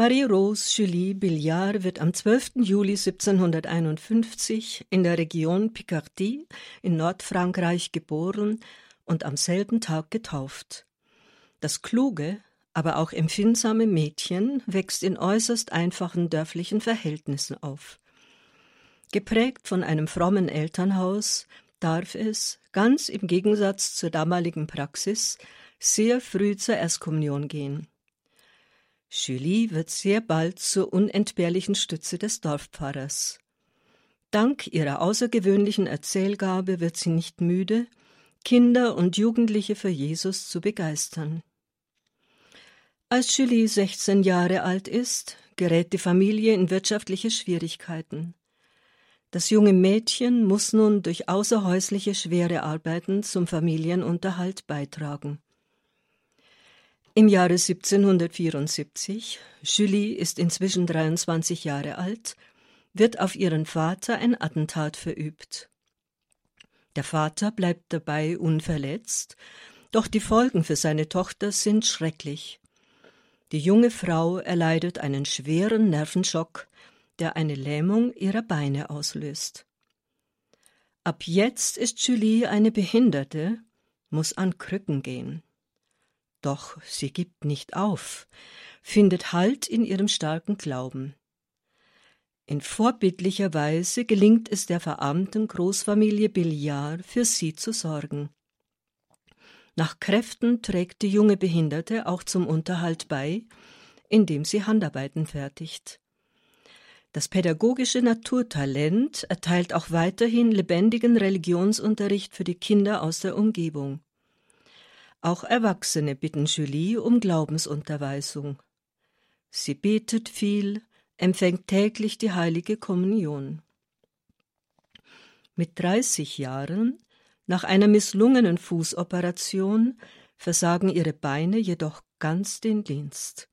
Marie-Rose Julie Billard wird am 12. Juli 1751 in der Region Picardie in Nordfrankreich geboren und am selben Tag getauft. Das kluge, aber auch empfindsame Mädchen wächst in äußerst einfachen dörflichen Verhältnissen auf. Geprägt von einem frommen Elternhaus darf es, ganz im Gegensatz zur damaligen Praxis, sehr früh zur Erstkommunion gehen. Julie wird sehr bald zur unentbehrlichen Stütze des Dorfpfarrers. Dank ihrer außergewöhnlichen Erzählgabe wird sie nicht müde, Kinder und Jugendliche für Jesus zu begeistern. Als Julie 16 Jahre alt ist, gerät die Familie in wirtschaftliche Schwierigkeiten. Das junge Mädchen muss nun durch außerhäusliche schwere Arbeiten zum Familienunterhalt beitragen. Im Jahre 1774, Julie ist inzwischen 23 Jahre alt, wird auf ihren Vater ein Attentat verübt. Der Vater bleibt dabei unverletzt, doch die Folgen für seine Tochter sind schrecklich. Die junge Frau erleidet einen schweren Nervenschock, der eine Lähmung ihrer Beine auslöst. Ab jetzt ist Julie eine Behinderte, muss an Krücken gehen. Doch sie gibt nicht auf, findet Halt in ihrem starken Glauben. In vorbildlicher Weise gelingt es der verarmten Großfamilie Billiard, für sie zu sorgen. Nach Kräften trägt die junge Behinderte auch zum Unterhalt bei, indem sie Handarbeiten fertigt. Das pädagogische Naturtalent erteilt auch weiterhin lebendigen Religionsunterricht für die Kinder aus der Umgebung. Auch Erwachsene bitten Julie um Glaubensunterweisung. Sie betet viel, empfängt täglich die heilige Kommunion. Mit 30 Jahren, nach einer misslungenen Fußoperation, versagen ihre Beine jedoch ganz den Dienst.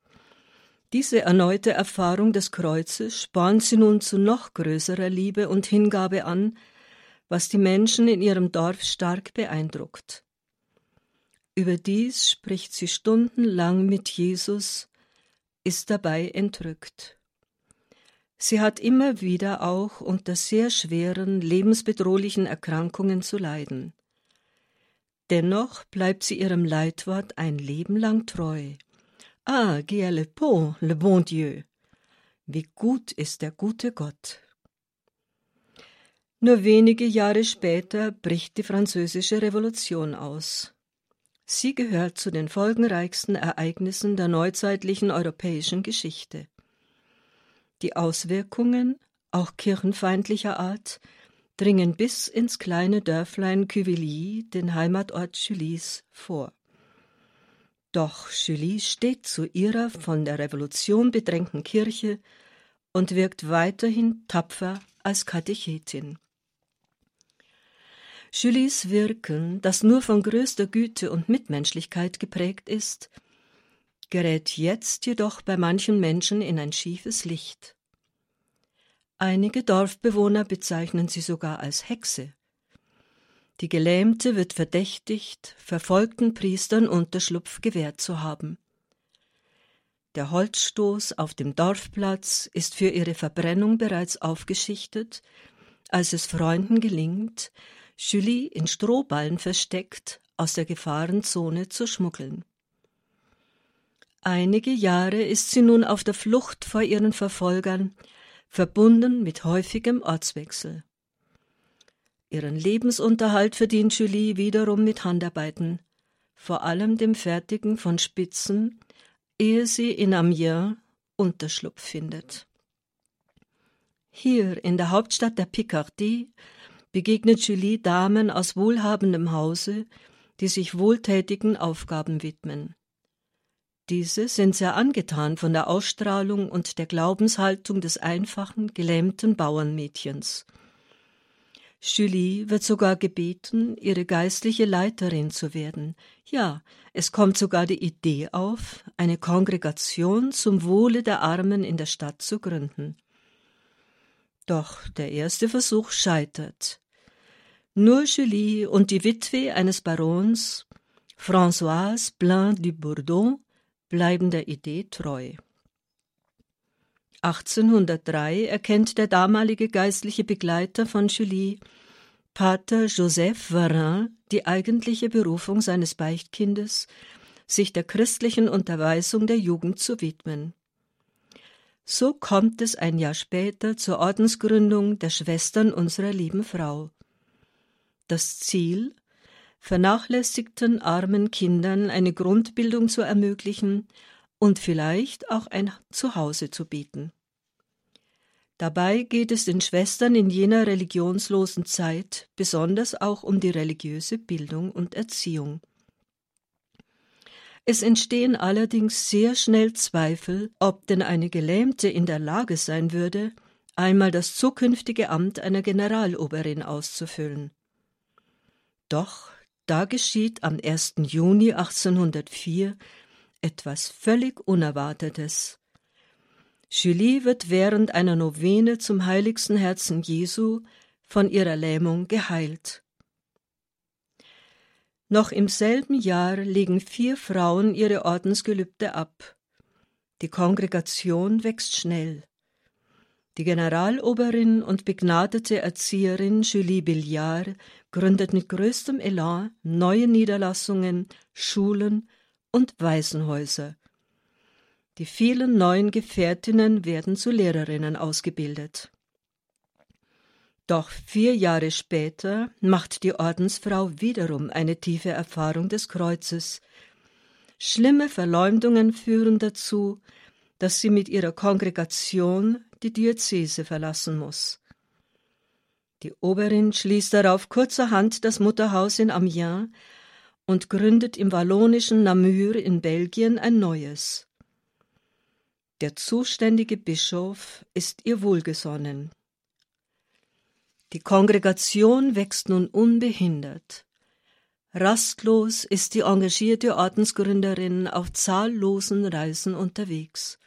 Diese erneute Erfahrung des Kreuzes spornt sie nun zu noch größerer Liebe und Hingabe an, was die Menschen in ihrem Dorf stark beeindruckt. Überdies spricht sie stundenlang mit Jesus, ist dabei entrückt. Sie hat immer wieder auch unter sehr schweren, lebensbedrohlichen Erkrankungen zu leiden. Dennoch bleibt sie ihrem Leitwort ein Leben lang treu. Ah, Guy le Pont, le bon Dieu. Wie gut ist der gute Gott. Nur wenige Jahre später bricht die französische Revolution aus. Sie gehört zu den folgenreichsten Ereignissen der neuzeitlichen europäischen Geschichte. Die Auswirkungen, auch kirchenfeindlicher Art, dringen bis ins kleine Dörflein Cuvilly, den Heimatort Julies, vor. Doch Julie steht zu ihrer von der Revolution bedrängten Kirche und wirkt weiterhin tapfer als Katechetin. Julies Wirken, das nur von größter Güte und Mitmenschlichkeit geprägt ist, gerät jetzt jedoch bei manchen Menschen in ein schiefes Licht. Einige Dorfbewohner bezeichnen sie sogar als Hexe. Die Gelähmte wird verdächtigt, verfolgten Priestern Unterschlupf gewährt zu haben. Der Holzstoß auf dem Dorfplatz ist für ihre Verbrennung bereits aufgeschichtet, als es Freunden gelingt, Julie in Strohballen versteckt aus der Gefahrenzone zu schmuggeln. Einige Jahre ist sie nun auf der Flucht vor ihren Verfolgern, verbunden mit häufigem Ortswechsel. Ihren Lebensunterhalt verdient Julie wiederum mit Handarbeiten, vor allem dem Fertigen von Spitzen, ehe sie in Amiens Unterschlupf findet. Hier in der Hauptstadt der Picardie begegnet Julie Damen aus wohlhabendem Hause, die sich wohltätigen Aufgaben widmen. Diese sind sehr angetan von der Ausstrahlung und der Glaubenshaltung des einfachen, gelähmten Bauernmädchens. Julie wird sogar gebeten, ihre geistliche Leiterin zu werden. Ja, es kommt sogar die Idee auf, eine Kongregation zum Wohle der Armen in der Stadt zu gründen. Doch der erste Versuch scheitert. Nur Julie und die Witwe eines Barons, Françoise Blain du Bourdon, bleiben der Idee treu. 1803 erkennt der damalige geistliche Begleiter von Julie, Pater Joseph Varin, die eigentliche Berufung seines Beichtkindes, sich der christlichen Unterweisung der Jugend zu widmen. So kommt es ein Jahr später zur Ordensgründung der Schwestern unserer lieben Frau. Das Ziel, vernachlässigten armen Kindern eine Grundbildung zu ermöglichen und vielleicht auch ein Zuhause zu bieten. Dabei geht es den Schwestern in jener religionslosen Zeit besonders auch um die religiöse Bildung und Erziehung. Es entstehen allerdings sehr schnell Zweifel, ob denn eine Gelähmte in der Lage sein würde, einmal das zukünftige Amt einer Generaloberin auszufüllen. Doch da geschieht am 1. Juni 1804 etwas völlig Unerwartetes. Julie wird während einer Novene zum heiligsten Herzen Jesu von ihrer Lähmung geheilt. Noch im selben Jahr legen vier Frauen ihre Ordensgelübde ab. Die Kongregation wächst schnell. Die Generaloberin und begnadete Erzieherin Julie Billard gründet mit größtem Elan neue Niederlassungen, Schulen und Waisenhäuser. Die vielen neuen Gefährtinnen werden zu Lehrerinnen ausgebildet. Doch vier Jahre später macht die Ordensfrau wiederum eine tiefe Erfahrung des Kreuzes. Schlimme Verleumdungen führen dazu, dass sie mit ihrer Kongregation die Diözese verlassen muss. Die Oberin schließt darauf kurzerhand das Mutterhaus in Amiens und gründet im wallonischen Namur in Belgien ein neues. Der zuständige Bischof ist ihr wohlgesonnen. Die Kongregation wächst nun unbehindert. Rastlos ist die engagierte Ordensgründerin auf zahllosen Reisen unterwegs.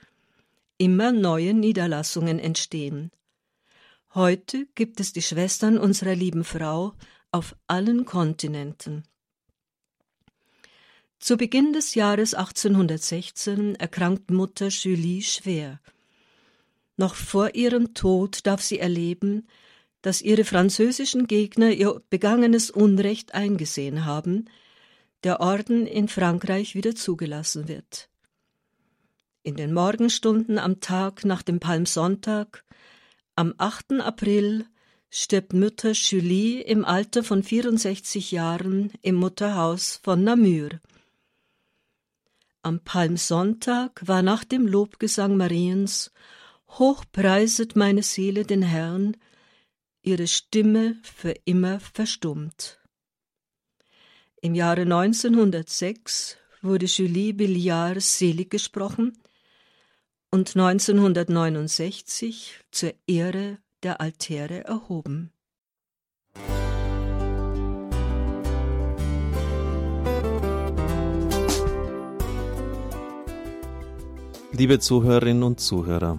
Immer neue Niederlassungen entstehen. Heute gibt es die Schwestern unserer lieben Frau auf allen Kontinenten. Zu Beginn des Jahres 1816 erkrankt Mutter Julie schwer. Noch vor ihrem Tod darf sie erleben, dass ihre französischen Gegner ihr begangenes Unrecht eingesehen haben, der Orden in Frankreich wieder zugelassen wird. In den Morgenstunden am Tag nach dem Palmsonntag, am 8. April, stirbt Mutter Julie im Alter von 64 Jahren im Mutterhaus von Namur. Am Palmsonntag war nach dem Lobgesang Mariens Hochpreiset meine Seele den Herrn, ihre Stimme für immer verstummt. Im Jahre 1906 wurde Julie Billard selig gesprochen und 1969 zur Ehre der Altäre erhoben. Liebe Zuhörerinnen und Zuhörer,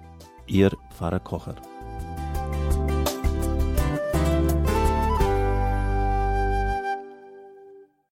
Ihr Pfarrer Kocher.